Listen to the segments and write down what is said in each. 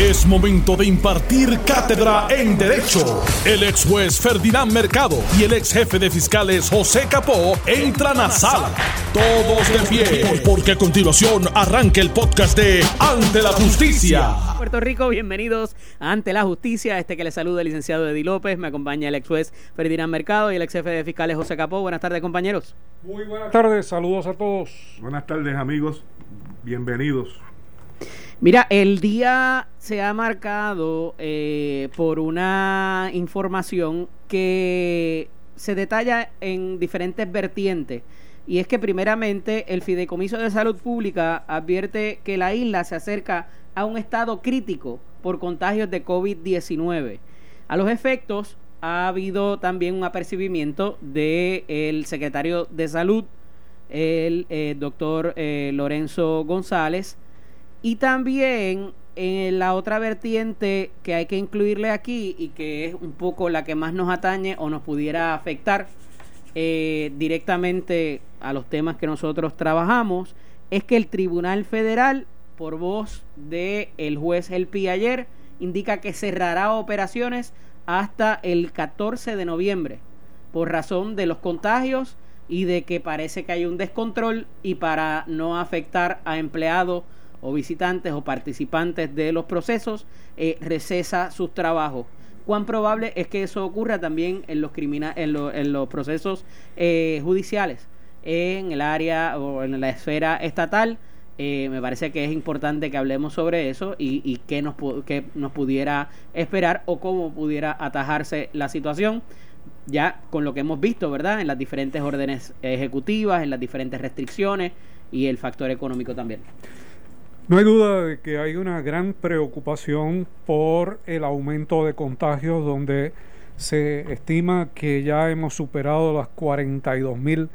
Es momento de impartir cátedra en Derecho. El ex juez Ferdinand Mercado y el ex jefe de fiscales José Capó entran a sala. Todos de pie, porque a continuación arranca el podcast de Ante la Justicia. Puerto Rico, bienvenidos a Ante la Justicia. Este que le saluda el licenciado Eddie López. Me acompaña el ex juez Ferdinand Mercado y el ex jefe de fiscales José Capó. Buenas tardes, compañeros. Muy buenas tardes, saludos a todos. Buenas tardes, amigos. Bienvenidos. Mira, el día se ha marcado eh, por una información que se detalla en diferentes vertientes. Y es que primeramente el Fideicomiso de Salud Pública advierte que la isla se acerca a un estado crítico por contagios de COVID-19. A los efectos ha habido también un apercibimiento del secretario de Salud, el eh, doctor eh, Lorenzo González, y también en la otra vertiente que hay que incluirle aquí y que es un poco la que más nos atañe o nos pudiera afectar eh, directamente a los temas que nosotros trabajamos, es que el Tribunal Federal, por voz del el juez El Pi ayer, indica que cerrará operaciones hasta el 14 de noviembre por razón de los contagios y de que parece que hay un descontrol y para no afectar a empleados o visitantes o participantes de los procesos eh, recesa sus trabajos. ¿Cuán probable es que eso ocurra también en los, en, los procesos eh, judiciales, en el área o en la esfera estatal? Eh, me parece que es importante que hablemos sobre eso y, y qué, nos, qué nos pudiera esperar o cómo pudiera atajarse la situación ya con lo que hemos visto, ¿verdad? En las diferentes órdenes ejecutivas, en las diferentes restricciones y el factor económico también. No hay duda de que hay una gran preocupación por el aumento de contagios, donde se estima que ya hemos superado los 42 mil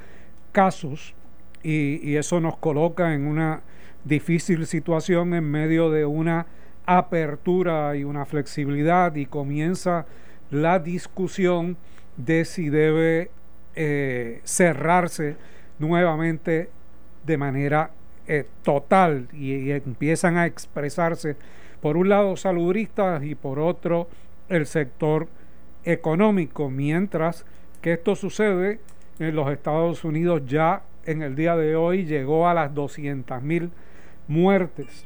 casos y, eso nos coloca en una difícil situación en medio de una apertura y una flexibilidad y comienza la discusión de si debe eh, cerrarse nuevamente de manera eh, total y, empiezan a expresarse por un lado saludistas y por otro el sector económico, mientras que esto sucede en los Estados Unidos ya en el día de hoy llegó a las 200 mil muertes.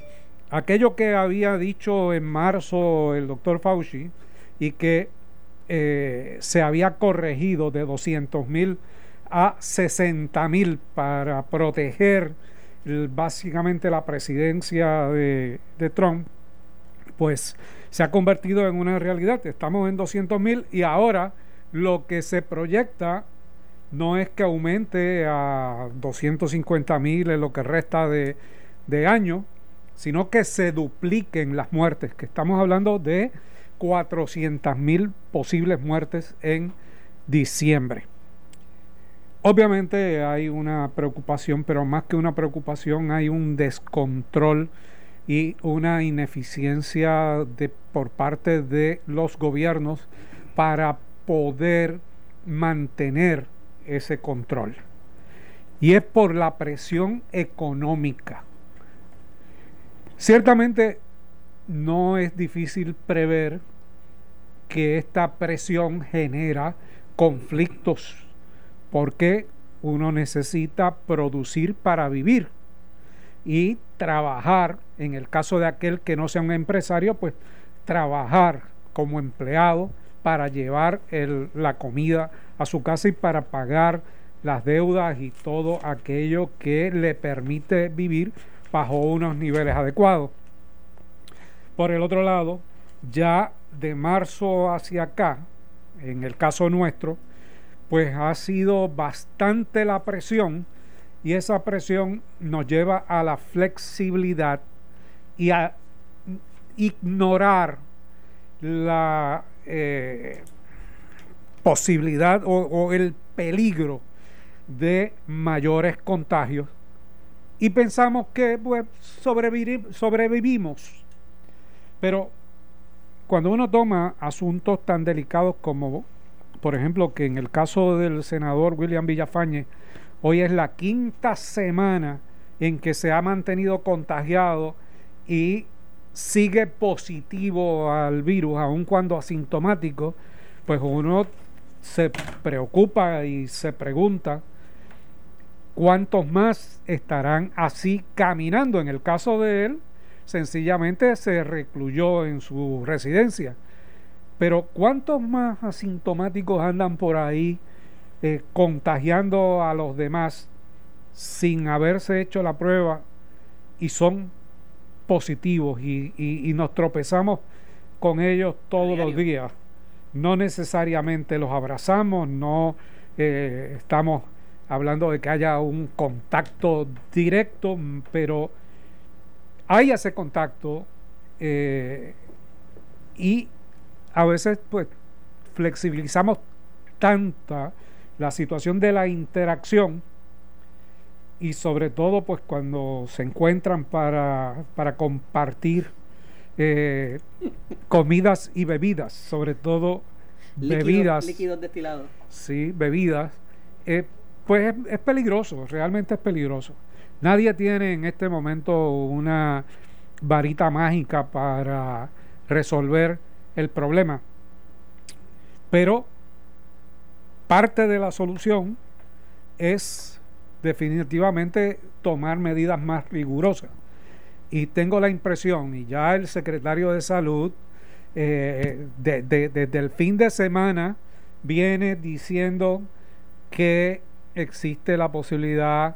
Aquello que había dicho en marzo el doctor Fauci y que eh, se había corregido de 200 mil a 60 mil para proteger básicamente la presidencia de, Trump, pues se ha convertido en una realidad. Estamos en 200 mil y ahora lo que se proyecta no es que aumente a 250 mil en lo que resta de, de año, sino que se dupliquen las muertes, que estamos hablando de 400 mil posibles muertes en diciembre. Obviamente hay una preocupación, pero más que una preocupación hay un descontrol y una ineficiencia de, por parte de los gobiernos para poder mantener ese control. Y es por la presión económica. Ciertamente no es difícil prever que esta presión genera conflictos porque uno necesita producir para vivir y trabajar, en el caso de aquel que no sea un empresario, pues trabajar como empleado para llevar la comida a su casa y para pagar las deudas y todo aquello que le permite vivir bajo unos niveles adecuados. Por el otro lado, ya de marzo hacia acá, en el caso nuestro, pues ha sido bastante la presión y esa presión nos lleva a la flexibilidad y a ignorar la eh, posibilidad o, el peligro de mayores contagios y pensamos que pues, sobrevivimos. Pero cuando uno toma asuntos tan delicados como por ejemplo, que en el caso del senador William Villafañe, hoy es la quinta semana en que se ha mantenido contagiado y sigue positivo al virus, aun cuando asintomático, pues uno se preocupa y se pregunta cuántos más estarán así caminando. En el caso de él, sencillamente se recluyó en su residencia. Pero ¿cuántos más asintomáticos andan por ahí eh, contagiando a los demás sin haberse hecho la prueba y son positivos y, nos tropezamos con ellos todos los días? No necesariamente los abrazamos, no eh, estamos hablando de que haya un contacto directo, pero hay ese contacto eh, y a veces pues flexibilizamos tanta la situación de la interacción y sobre todo pues cuando se encuentran para, para compartir eh, comidas y bebidas, sobre todo bebidas. Líquidos destilados. Sí, bebidas. Eh, pues es, peligroso, realmente es peligroso. Nadie tiene en este momento una varita mágica para resolver el problema. Pero parte de la solución es definitivamente tomar medidas más rigurosas. Y tengo la impresión, y ya el secretario de salud eh, desde el fin de semana viene diciendo que existe la posibilidad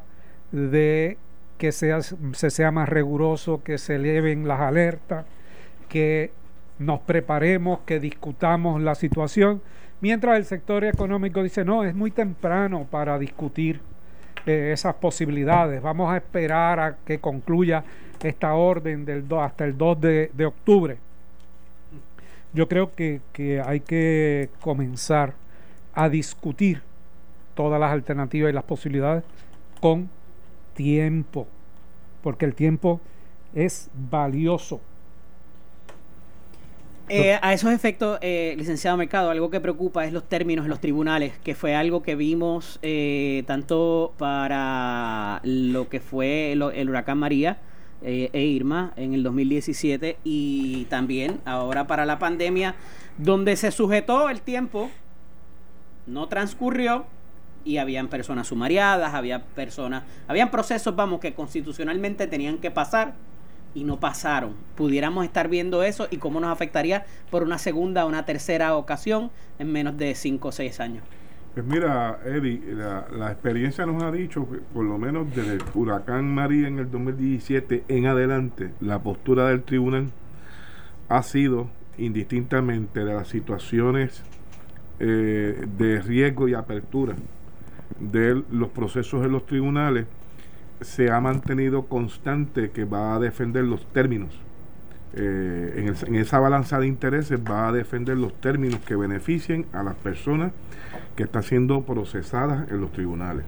de que sea, se sea más riguroso, que se eleven las alertas, que nos preparemos, que discutamos la situación, mientras el sector económico dice, no, es muy temprano para discutir eh, esas posibilidades, vamos a esperar a que concluya esta orden del hasta el 2 de, de octubre. Yo creo que, que hay que comenzar a discutir todas las alternativas y las posibilidades con tiempo, porque el tiempo es valioso. Eh, a esos efectos, eh, licenciado Mercado, algo que preocupa es los términos en los tribunales, que fue algo que vimos eh, tanto para lo que fue el, huracán María e Irma en el 2017 y también ahora para la pandemia, donde se sujetó el tiempo, no transcurrió y habían personas sumariadas, había personas, habían procesos, vamos, que constitucionalmente tenían que pasar y no pasaron. Pudiéramos estar viendo eso y cómo nos afectaría por una segunda o una tercera ocasión en menos de cinco o seis años. Pues mira, Eddie, la, experiencia nos ha dicho que por lo menos desde el huracán María en el 2017 en adelante, la postura del tribunal ha sido indistintamente de las situaciones eh, de riesgo y apertura de los procesos en los tribunales, se ha mantenido constante que va a defender los términos. Eh, en, esa balanza de intereses va a defender los términos que beneficien a las personas que están siendo procesadas en los tribunales.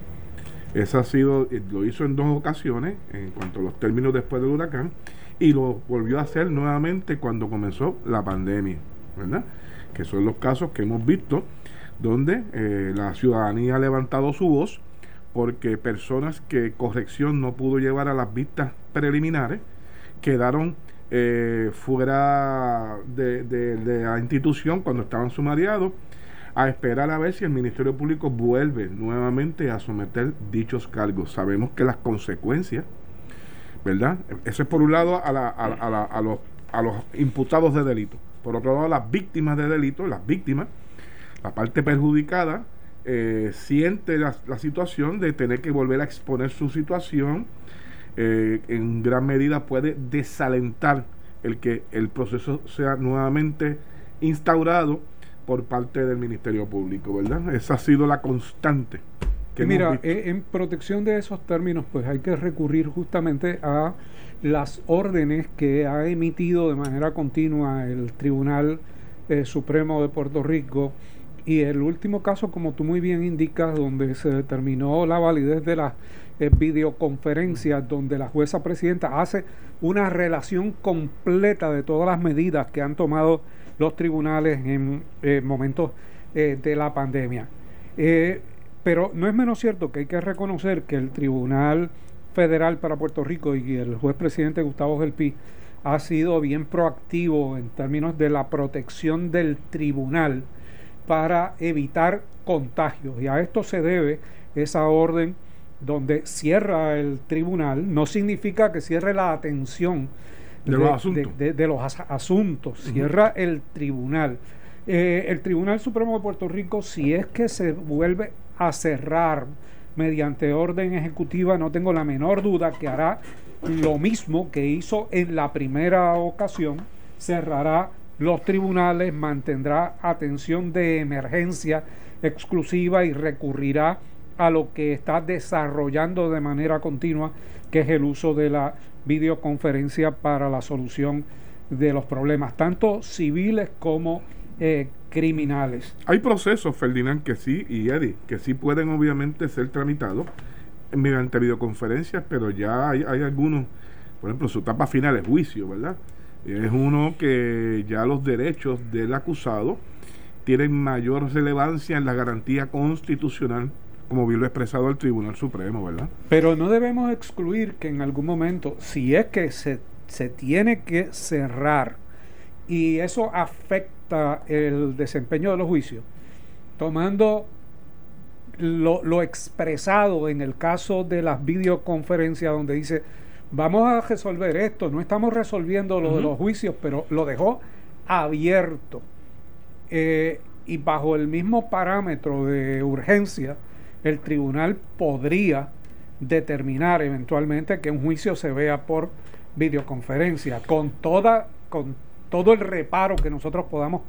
Eso ha sido, eh, lo hizo en dos ocasiones en cuanto a los términos después del huracán y lo volvió a hacer nuevamente cuando comenzó la pandemia, ¿verdad? Que son los casos que hemos visto donde eh, la ciudadanía ha levantado su voz porque personas que corrección no pudo llevar a las vistas preliminares quedaron eh, fuera de, la institución cuando estaban sumariados a esperar a ver si el Ministerio Público vuelve nuevamente a someter dichos cargos. Sabemos que las consecuencias, ¿verdad? Eso es por un lado a, a, los, a los imputados de delito. Por otro lado, las víctimas de delito, las víctimas, la parte perjudicada eh, siente la, situación de tener que volver a exponer su situación, eh, en gran medida puede desalentar el que el proceso sea nuevamente instaurado por parte del Ministerio Público, ¿verdad? Esa ha sido la constante. Que mira, eh, en protección de esos términos, pues hay que recurrir justamente a las órdenes que ha emitido de manera continua el Tribunal Supremo de Puerto Rico y el último caso, como tú muy bien indicas, donde se determinó la validez de las eh, videoconferencias, donde la jueza presidenta hace una relación completa de todas las medidas que han tomado los tribunales en eh, momentos eh, de la pandemia. pero no es menos cierto que hay que reconocer que el Tribunal Federal para Puerto Rico y el juez presidente Gustavo Gelpi ha sido bien proactivo en términos de la protección del tribunal para evitar contagios. Y a esto se debe esa orden donde cierra el tribunal, no significa que cierre la atención de, los asuntos, cierra el tribunal. Eh, el Tribunal Supremo de Puerto Rico, si es que se vuelve a cerrar mediante orden ejecutiva, no tengo la menor duda que hará lo mismo que hizo en la primera ocasión, cerrará los tribunales, mantendrá atención de emergencia exclusiva y recurrirá a lo que está desarrollando de manera continua, que es el uso de la videoconferencia para la solución de los problemas, tanto civiles como eh, criminales. Hay procesos, Ferdinand, que sí, y Eddie, que sí pueden obviamente ser tramitados mediante videoconferencias, pero ya hay, hay algunos, por ejemplo, su etapa final es juicio, ¿verdad? Es uno que ya los derechos del acusado tienen mayor relevancia en la garantía constitucional, como bien lo expresado el Tribunal Supremo, ¿verdad? Pero no debemos excluir que en algún momento, si es que se, se tiene que cerrar y eso afecta el desempeño de los juicios, tomando lo, lo, expresado en el caso de las videoconferencias donde dice vamos a resolver esto, no estamos resolviendo lo de los juicios, pero lo dejó abierto. Eh, y bajo el mismo parámetro de urgencia, el tribunal podría determinar eventualmente que un juicio se vea por videoconferencia, con toda, con todo el reparo que nosotros podamos,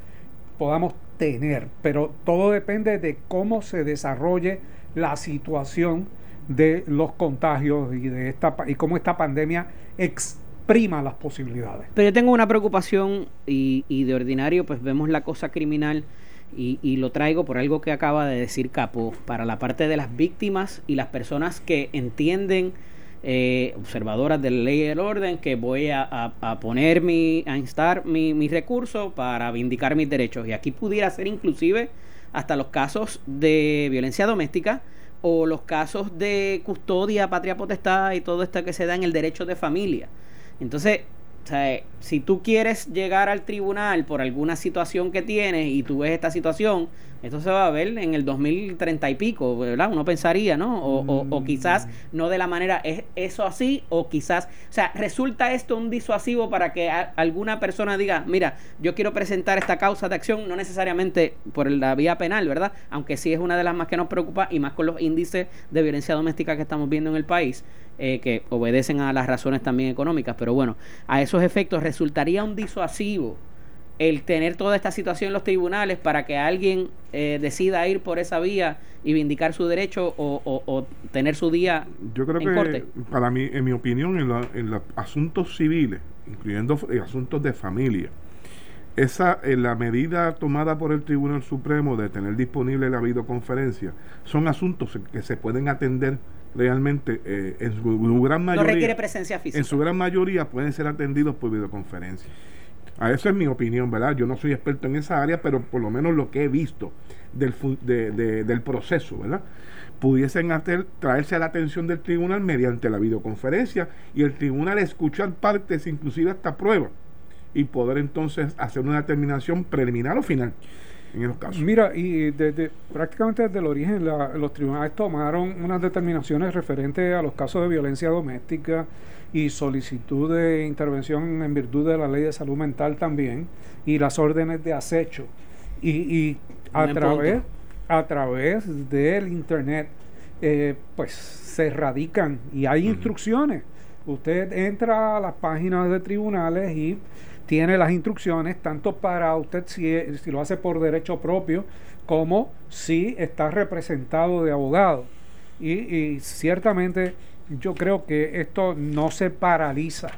podamos tener, pero todo depende de cómo se desarrolle la situación de los contagios y de esta y cómo esta pandemia exprima las posibilidades. Pero yo tengo una preocupación y, y de ordinario pues vemos la cosa criminal y, y, lo traigo por algo que acaba de decir Capo, para la parte de las víctimas y las personas que entienden, eh, observadoras de la ley y del orden, que voy a, a, poner mi, a instar mi, mi recurso para vindicar mis derechos. Y aquí pudiera ser inclusive hasta los casos de violencia doméstica, o los casos de custodia, patria potestad y todo esto que se da en el derecho de familia. Entonces, si tú quieres llegar al tribunal por alguna situación que tienes y tú ves esta situación, esto se va a ver en el 2030 y pico, ¿verdad? Uno pensaría, ¿no? O, o, quizás no de la manera, ¿es eso así? O quizás, o sea, resulta esto un disuasivo para que alguna persona diga, mira, yo quiero presentar esta causa de acción, no necesariamente por la vía penal, ¿verdad? Aunque sí es una de las más que nos preocupa y más con los índices de violencia doméstica que estamos viendo en el país. Eh, que obedecen a las razones también económicas, pero bueno, a esos efectos resultaría un disuasivo el tener toda esta situación en los tribunales para que alguien eh, decida ir por esa vía y vindicar su derecho o, tener su día Yo creo que para mí, en mi opinión, en, los asuntos civiles, incluyendo eh, asuntos de familia, esa la medida tomada por el Tribunal Supremo de tener disponible la videoconferencia son asuntos que se pueden atender realmente eh, en su gran mayoría. No requiere presencia física. En su gran mayoría pueden ser atendidos por videoconferencia. A eso es mi opinión, ¿verdad? Yo no soy experto en esa área, pero por lo menos lo que he visto del, del proceso, ¿verdad? Pudiesen hacer, traerse a la atención del tribunal mediante la videoconferencia y el tribunal escuchar partes, inclusive hasta pruebas, y poder entonces hacer una determinación preliminar o final en casos. Mira, y desde, prácticamente desde el origen los tribunales tomaron unas determinaciones referentes a los casos de violencia doméstica y solicitud de intervención en virtud de la ley de salud mental también y las órdenes de acecho. Y, y a través a través del internet eh, pues se radican y hay instrucciones. Usted entra a las páginas de tribunales y tiene las instrucciones tanto para usted si, si lo hace por derecho propio como si está representado de abogado. Y, ciertamente yo creo que esto no se paraliza,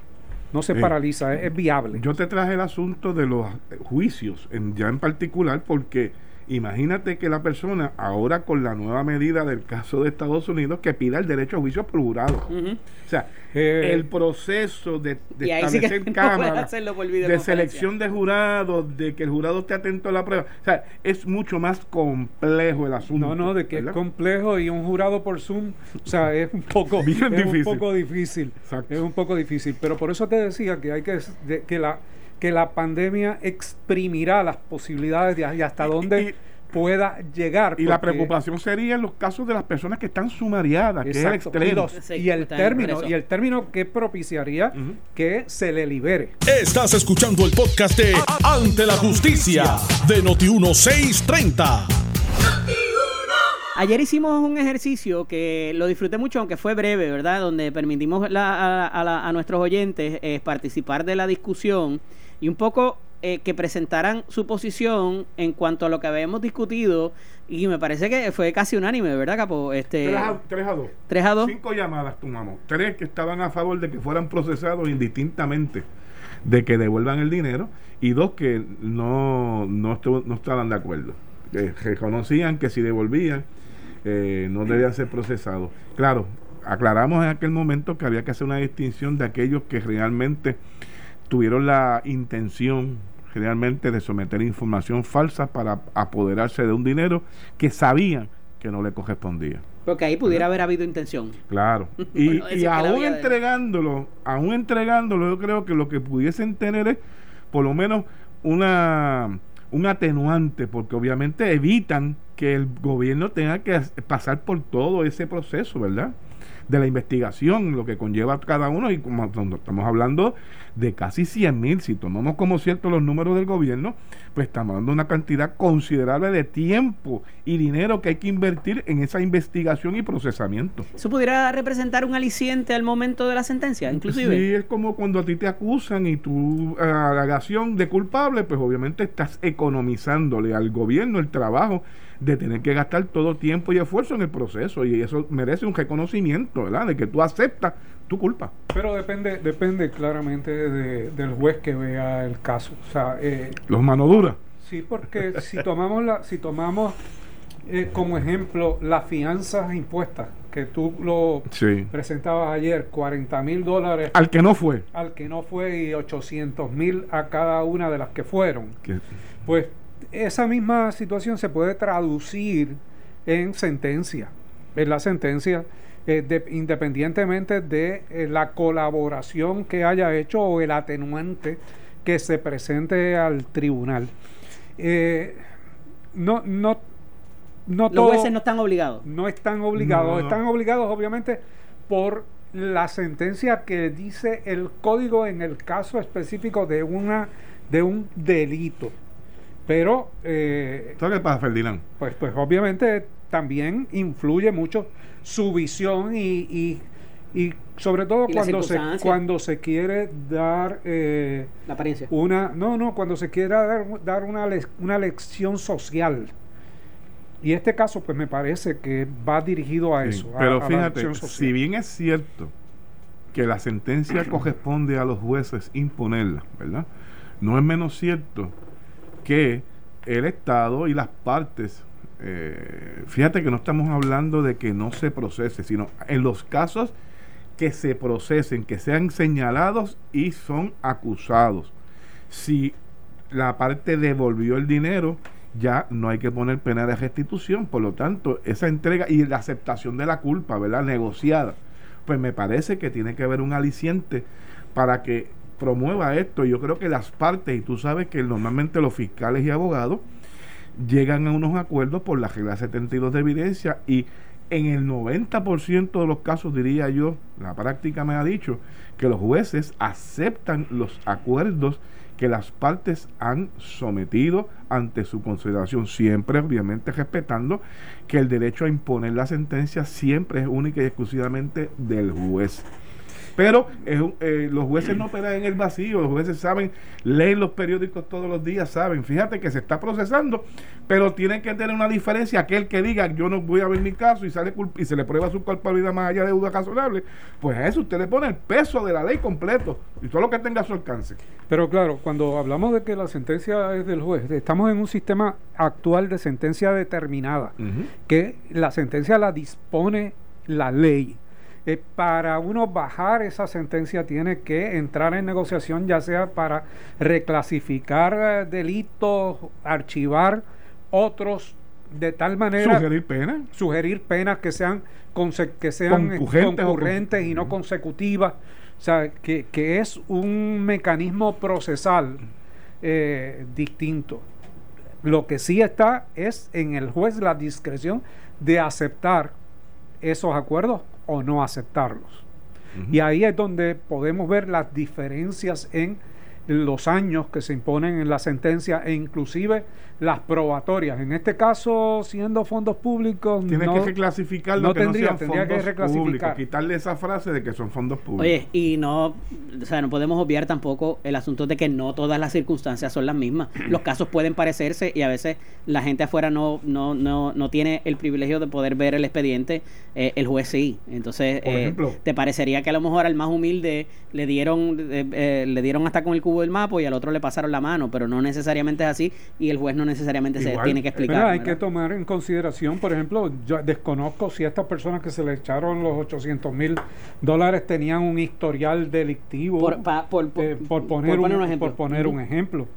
no se paraliza, es, viable. Yo te traje el asunto de los juicios, en, ya en particular, porque Imagínate que la persona, ahora con la nueva medida del caso de Estados Unidos, que pida el derecho a juicio por jurado. O sea, Eh, el proceso de, de sí establecer no por de selección de jurados, de que el jurado esté atento a la prueba. O sea, es mucho más complejo el asunto. No, no, de que ¿verdad? es complejo y un jurado por Zoom, o sea, es un poco, Bien es difícil. un poco difícil. Exacto. Es un poco difícil, pero por eso te decía que hay que de- que la que la pandemia exprimirá las posibilidades de y hasta dónde y- pueda llegar. Y la preocupación sería en los casos de las personas que están sumariadas, que es el y, extremo. los- y el término y el término que propiciaría que se le libere. Estás escuchando el podcast de Ante la Justicia de Noti1630. Ayer hicimos un ejercicio que lo disfruté mucho, aunque fue breve, ¿verdad? Donde permitimos la- a, a la- a nuestros oyentes eh, participar de la discusión y un poco eh, que presentaran su posición en cuanto a lo que habíamos discutido. Y me parece que fue casi unánime, ¿verdad, Capo? Este, 3 a, tres a 2. 3 a 2. Cinco llamadas tomamos. Tres que estaban a favor de que fueran procesados indistintamente de que devuelvan el dinero y dos que no, no, no estaban de acuerdo. Que reconocían que si devolvían eh, no debían ser procesados. Claro, aclaramos en aquel momento que había que hacer una distinción de aquellos que realmente tuvieron la intención realmente de someter información falsa para apoderarse de un dinero que sabían que no le correspondía. Porque ahí pudiera haber habido intención. Claro. Y, Bueno, y aún entregándolo, aún entregándolo, yo creo que lo que pudiesen tener es por lo menos una un atenuante, porque obviamente evitan que el gobierno tenga que as- pasar por todo ese proceso, ¿verdad? De la investigación, lo que conlleva cada uno, y como cuando estamos hablando de casi 100 mil, si tomamos como cierto los números del gobierno, pues estamos de una cantidad considerable de tiempo y dinero que hay que invertir en esa investigación y procesamiento. ¿Eso pudiera representar un aliciente al momento de la sentencia, inclusive? Sí, es como cuando a ti te acusan y tu alegación de culpable, pues obviamente estás economizándole al gobierno el trabajo de tener que gastar todo tiempo y esfuerzo en el proceso y eso merece un reconocimiento, ¿verdad? De que tú aceptas tu culpa. Pero depende depende claramente de- del juez que vea el caso. O sea, eh, Los manoduras. Sí, porque si tomamos la, si tomamos eh, como ejemplo las fianzas impuestas, que tú lo Sí. presentabas ayer, 40 mil dólares Al que no fue. al que no fue y 800 mil a cada una de las que fueron, pues esa misma situación se puede traducir en sentencia, en la sentencia, eh, de- independientemente de eh, la colaboración que haya hecho o el atenuante que se presente al tribunal. Eh, no, no, no Los todo- jueces no están obligados. no están obligados, No, están obligados obviamente por la sentencia que dice el código en el caso específico de una de un delito. Pero eh, ¿Sabes qué pasa, Ferdinand? pues, pues obviamente también influye mucho su visión y, y, y sobre todo Y cuando se, cuando se quiere dar eh, La apariencia. una no no cuando se quiere dar, dar una, le- una lección social y este caso pues me parece que va dirigido a Sí, eso Pero a fíjate, si bien es cierto que la sentencia corresponde a los jueces imponerla, ¿verdad? No es menos cierto que el Estado y las partes, eh, fíjate que no estamos hablando de que no se procese, sino en los casos que se procesen, que sean señalados y son acusados. Si la parte devolvió el dinero, ya no hay que poner pena de restitución. Por lo tanto, esa entrega y la aceptación de la culpa, ¿verdad? Negociada. Pues me parece que tiene que haber un aliciente para que promueva esto. Yo creo que las partes, y tú sabes que normalmente los fiscales y abogados llegan a unos acuerdos por la regla 72 de evidencia y en el 90% de los casos, diría yo, la práctica me ha dicho que los jueces aceptan los acuerdos que las partes han sometido ante su consideración, siempre obviamente respetando que el derecho a imponer la sentencia siempre es única y exclusivamente del juez. Pero eh, los jueces no operan en el vacío, los jueces saben, leen los periódicos todos los días, saben, fíjate que se está procesando, pero tienen que tener una diferencia, aquel que diga yo no voy a ver mi caso y sale y se le prueba su culpabilidad más allá de duda razonable, pues a eso usted le pone el peso de la ley completo y todo lo que tenga a su alcance. Pero claro, cuando hablamos de que la sentencia es del juez, estamos en un sistema actual de sentencia determinada, que la sentencia la dispone la ley. Eh, para uno bajar esa sentencia tiene que entrar en negociación ya sea para reclasificar eh, delitos, archivar otros de tal manera sugerir penas sugerir penas que sean que sean concurrentes, y no consecutivas. O sea que, es un mecanismo procesal eh, distinto. Lo que sí está es en el juez la discreción de aceptar esos acuerdos o no aceptarlos. Y ahí es donde podemos ver las diferencias en los años que se imponen en la sentencia e inclusive las probatorias. En este caso, siendo fondos públicos, tiene que reclasificar no, tendría, tendría que reclasificar. quitarle esa frase de que son fondos públicos. Oye, y no, o sea, no podemos obviar tampoco el asunto de que no todas las circunstancias son las mismas. Los casos pueden parecerse y a veces la gente afuera no no no, no tiene el privilegio de poder ver el expediente, eh, el juez sí. Entonces, eh, te parecería que a lo mejor al más humilde le dieron eh, le dieron hasta con el cubo del mapa y al otro le pasaron la mano, pero no necesariamente es así y el juez no necesariamente se tiene que explicar. hay que tomar en consideración, por ejemplo, yo desconozco si estas personas que se le echaron los 800 mil dólares tenían un historial delictivo. Por, eh, poner, un, ejemplo. Por poner un ejemplo.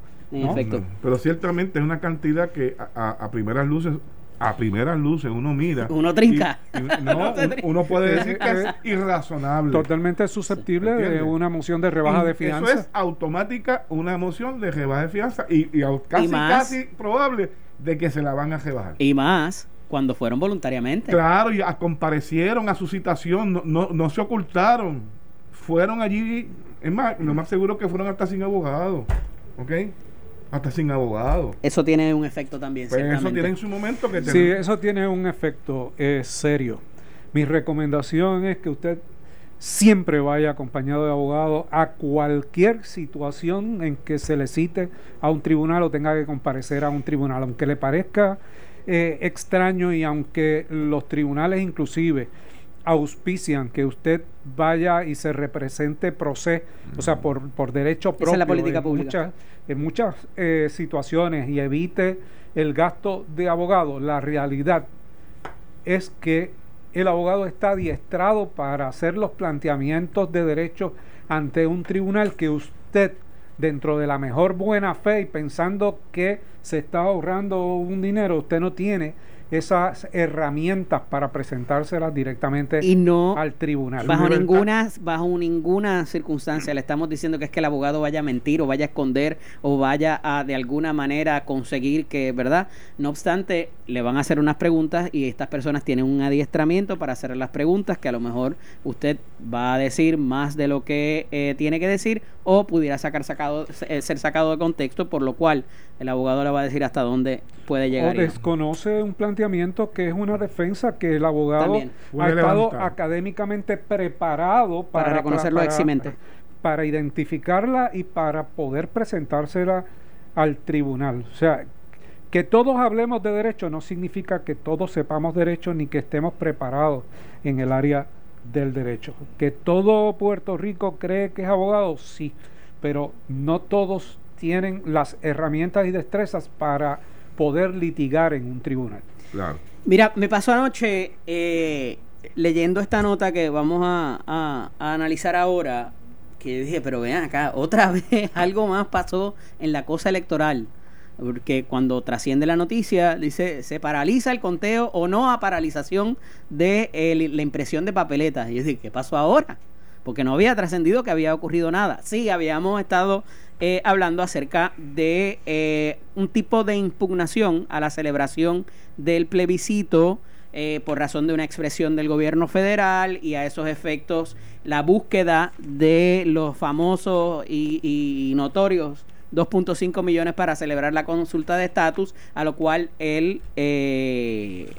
Pero ciertamente es una cantidad que a primeras luces a primeras luces uno mira. Uno trinca. no, uno puede decir que es irrazonable. Totalmente susceptible de una moción de rebaja de fianza. Eso es automática una moción de rebaja de fianza y, casi, casi probable de que se la van a rebajar. Y más cuando fueron voluntariamente. Claro, y comparecieron a su citación, no, no, no se ocultaron. Fueron allí, es más, lo más seguro que fueron hasta sin abogado. ¿Ok? Hasta sin abogado. Eso tiene un efecto también. Pues eso tiene en su momento que Sí, eso tiene un efecto eh, serio. Mi recomendación es que usted siempre vaya acompañado de abogado a cualquier situación en que se le cite a un tribunal o tenga que comparecer a un tribunal, aunque le parezca eh, extraño y aunque los tribunales inclusive auspician que usted vaya y se represente pro se, o sea, por, por derecho propio. la política en pública. Muchas, en muchas eh, situaciones y evite el gasto de abogado. La realidad es que el abogado está adiestrado para hacer los planteamientos de derecho ante un tribunal que usted, dentro de la mejor buena fe y pensando que se está ahorrando un dinero, usted no tiene esas herramientas para presentárselas directamente al tribunal. Bajo ninguna, bajo ninguna circunstancia le estamos diciendo que es que el abogado vaya a mentir o vaya a esconder o vaya a de alguna manera conseguir que, ¿verdad? No obstante, le van a hacer unas preguntas y estas personas tienen un adiestramiento para hacer las preguntas que a lo mejor usted va a decir más de lo que eh, tiene que decir o pudiera sacar sacado, eh, ser sacado de contexto, por lo cual el abogado le va a decir hasta dónde puede llegar. O desconoce un planteamiento que es una defensa que el abogado ha estado académicamente preparado para, para reconocerlo para, Para identificarla y para poder presentársela al tribunal. O sea, que todos hablemos de derecho no significa que todos sepamos derecho ni que estemos preparados en el área del derecho. Que todo Puerto Rico cree que es abogado, sí, pero no todos tienen las herramientas y destrezas para poder litigar en un tribunal. Claro. Mira, me pasó anoche eh, leyendo esta nota que vamos a, analizar ahora, que dije, pero vean acá, otra vez algo más pasó en la cosa electoral. Porque cuando trasciende la noticia, dice, se paraliza el conteo o no a paralización de eh, la impresión de papeletas. Y yo dije, ¿qué pasó ahora? Porque no había trascendido que había ocurrido nada. Sí, habíamos estado eh, hablando acerca de eh, un tipo de impugnación a la celebración del plebiscito eh, por razón de una expresión del gobierno federal y a esos efectos la búsqueda de los famosos y, notorios 2.5 millones para celebrar la consulta de estatus, a lo cual el,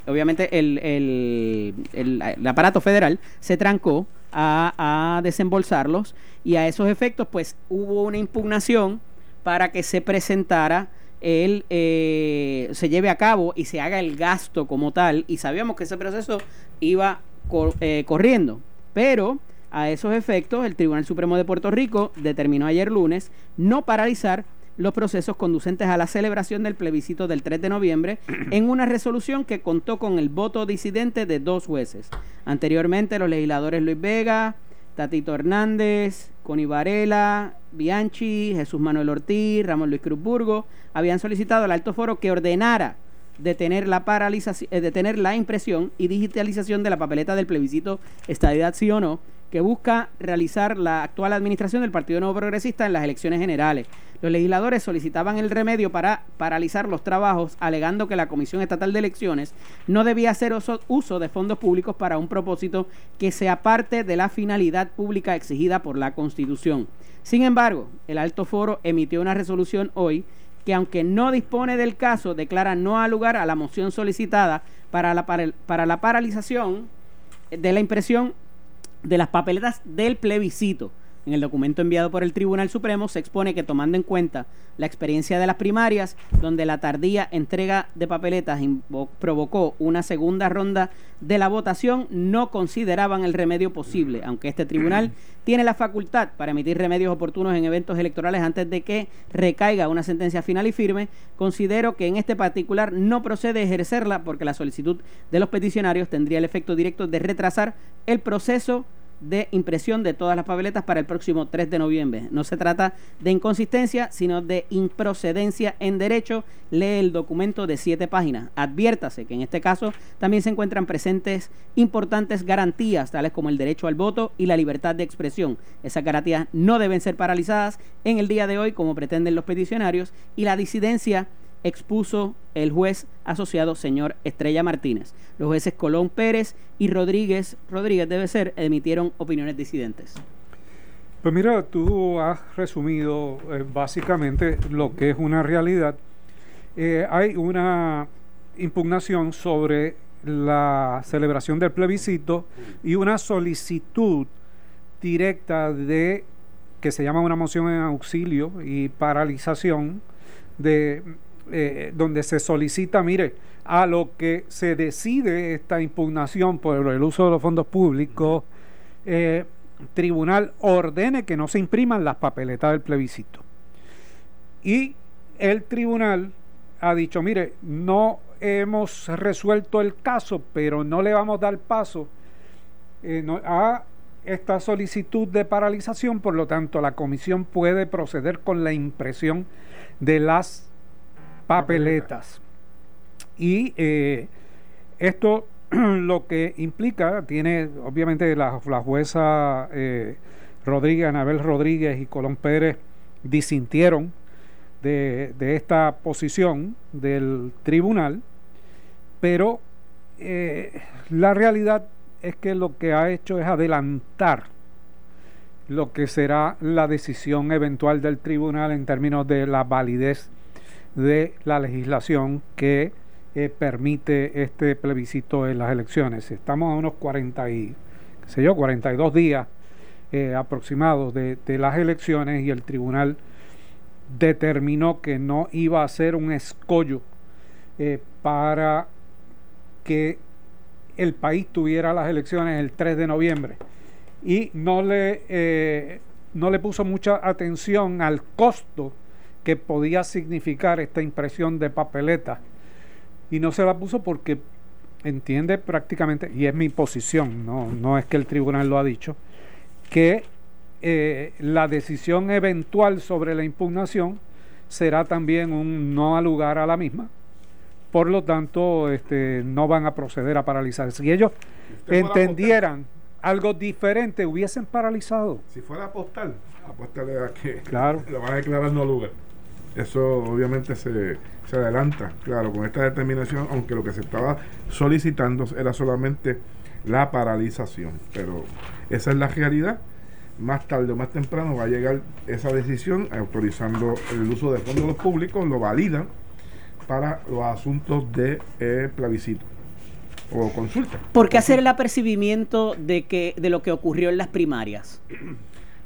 obviamente el, el, el, aparato federal se trancó a, desembolsarlos y a esos efectos pues hubo una impugnación para que se presentara el eh, se lleve a cabo y se haga el gasto como tal y sabíamos que ese proceso iba eh, corriendo pero a esos efectos el Tribunal Supremo de Puerto Rico determinó ayer lunes no paralizar los procesos conducentes a la celebración del plebiscito del 3 de noviembre en una resolución que contó con el voto disidente de dos jueces. Anteriormente, los legisladores Luis Vega, Tatito Hernández, Connie Varela, Bianchi, Jesús Manuel Ortiz, Ramón Luis Cruzburgo habían solicitado al alto foro que ordenara detener la paralización, eh, detener la impresión y digitalización de la papeleta del plebiscito estadidad sí o no que busca realizar la actual administración del Partido Nuevo Progresista en las elecciones generales. Los legisladores solicitaban el remedio para paralizar los trabajos, alegando que la Comisión Estatal de Elecciones no debía hacer uso de fondos públicos para un propósito que sea parte de la finalidad pública exigida por la Constitución. Sin embargo, el alto foro emitió una resolución hoy que aunque no dispone del caso, declara no al lugar a la moción solicitada para la, para la paralización de la impresión de las papeletas del plebiscito. En el documento enviado por el Tribunal Supremo se expone que tomando en cuenta la experiencia de las primarias, donde la tardía entrega de papeletas provocó una segunda ronda de la votación, no consideraban el remedio posible, aunque este tribunal tiene la facultad para emitir remedios oportunos en eventos electorales antes de que recaiga una sentencia final y firme, considero que en este particular no procede ejercerla porque la solicitud de los peticionarios tendría el efecto directo de retrasar el proceso de impresión de todas las papeletas para el próximo 3 de noviembre. No se trata de inconsistencia, sino de improcedencia en derecho. Lee el documento de siete páginas. Adviértase que en este caso también se encuentran presentes importantes garantías, tales como el derecho al voto y la libertad de expresión. Esas garantías no deben ser paralizadas en el día de hoy, como pretenden los peticionarios, y la disidencia expuso el juez asociado señor Estrella Martínez. Los jueces Colón Pérez y Rodríguez, Rodríguez debe ser, emitieron opiniones disidentes. Pues mira, tú has resumido eh, básicamente lo que es una realidad. Eh, hay una impugnación sobre la celebración del plebiscito y una solicitud directa de que se llama una moción en auxilio y paralización de eh, donde se solicita, mire, a lo que se decide esta impugnación por el uso de los fondos públicos, eh, tribunal ordene que no se impriman las papeletas del plebiscito. Y el tribunal ha dicho, mire, no hemos resuelto el caso, pero no le vamos a dar paso eh, a esta solicitud de paralización, por lo tanto la comisión puede proceder con la impresión de las papeletas. Y eh, esto lo que implica, tiene obviamente la, jueza eh, Rodríguez, Anabel Rodríguez y Colón Pérez disintieron de, esta posición del tribunal, pero eh, la realidad es que lo que ha hecho es adelantar lo que será la decisión eventual del tribunal en términos de la validez de la legislación que eh, permite este plebiscito en las elecciones. Estamos a unos 40 y, sé yo, 42 días eh, aproximados de, las elecciones y el tribunal determinó que no iba a ser un escollo eh, para que el país tuviera las elecciones el 3 de noviembre y no le, no le puso mucha atención al costo que podía significar esta impresión de papeleta y no se la puso porque entiende prácticamente, y es mi posición, no, no es que el tribunal lo ha dicho, que eh, la decisión eventual sobre la impugnación será también un no al lugar a la misma. Por lo tanto, este, no van a proceder a paralizar. Si ellos entendieran algo diferente, hubiesen paralizado. Si fuera a apostar, apostarle a que claro. lo van a declarar no lugar. Eso obviamente se, se adelanta, claro, con esta determinación, aunque lo que se estaba solicitando era solamente la paralización. Pero esa es la realidad. Más tarde o más temprano va a llegar esa decisión autorizando el uso de fondos públicos, lo validan para los asuntos de eh, plebiscito. o consulta. ¿Por qué hacer el apercibimiento de que de lo que ocurrió en las primarias?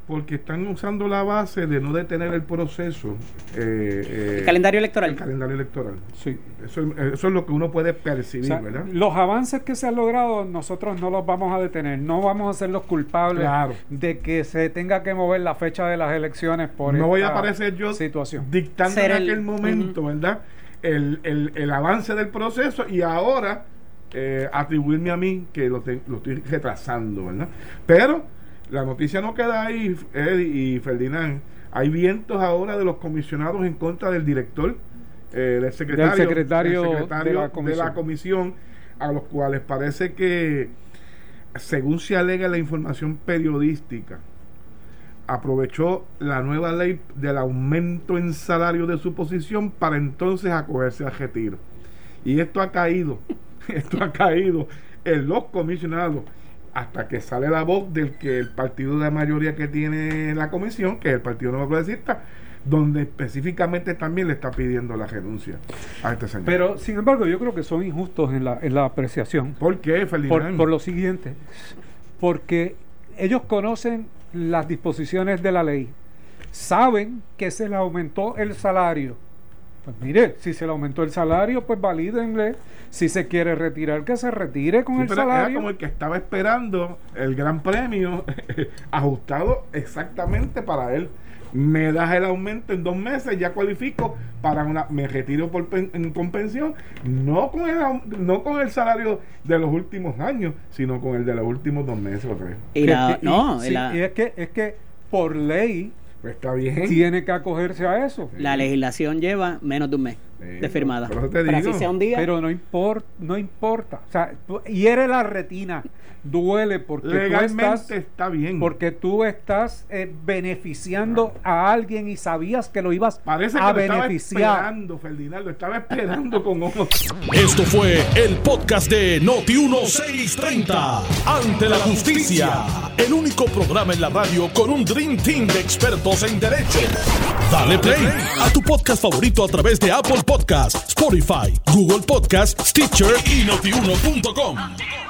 Porque están usando la base de no detener el proceso. eh, eh, El calendario electoral. El calendario electoral. Sí. Eso, eso es lo que uno puede percibir, O sea, ¿verdad? los avances que se han logrado, nosotros no los vamos a detener. No vamos a ser los culpables Claro. de que se tenga que mover la fecha de las elecciones por no voy a esta aparecer yo situación. dictando Ser en el- aquel momento, ¿verdad? El, el- el avance del proceso y ahora eh, atribuirme a mí que lo, te- lo estoy retrasando, ¿verdad? Pero la noticia no queda ahí, Eddie y Ferdinand. Hay vientos ahora de los comisionados en contra del director, eh, del secretario, Del secretario del secretario de la de la comisión. a los cuales parece que, según se alega la información periodística, aprovechó la nueva ley del aumento en salario de su posición para entonces acogerse al retiro. Y esto ha caído, esto ha caído en los comisionados hasta que sale la voz del que el partido de mayoría que tiene la comisión, que es el Partido Nuevo Progresista, donde específicamente también le está pidiendo la renuncia a este señor. Pero, sin embargo, yo creo que son injustos en la, en la apreciación. ¿Por qué, Por, Ferdinand? por lo siguiente, porque ellos conocen las disposiciones de la ley, saben que se le aumentó el salario. Pues mire, si se le aumentó el salario, pues valídenle. Si se quiere retirar, que se retire con Sí, el pero era salario. como el que estaba esperando el gran premio ajustado exactamente para él. Me das el aumento en dos meses, ya cualifico para una, me retiro por pen- en- con pensión, no con el no con el salario de los últimos años, sino con el de los últimos dos meses o tres. Y Que- la- que- no, sí, y la, y es que es que por ley Pues está bien. tiene que acogerse a eso. la legislación lleva menos de un mes Sí, de firmada. por eso te sea un día. Pero no importa, no importa. O sea, hiere la retina, duele porque tú estás está bien. porque tú estás eh, beneficiando a alguien y sabías que lo ibas Parece que a lo estaba beneficiar. esperando, Ferdinand, lo estaba esperando con ojos. Esto fue el podcast de Noti1630. Ante la justicia. El único programa en la radio con un Dream Team de expertos en derecho. Dale play a tu podcast favorito a través de Apple Podcasts, Spotify, Google Podcasts, Stitcher y notiuno.com.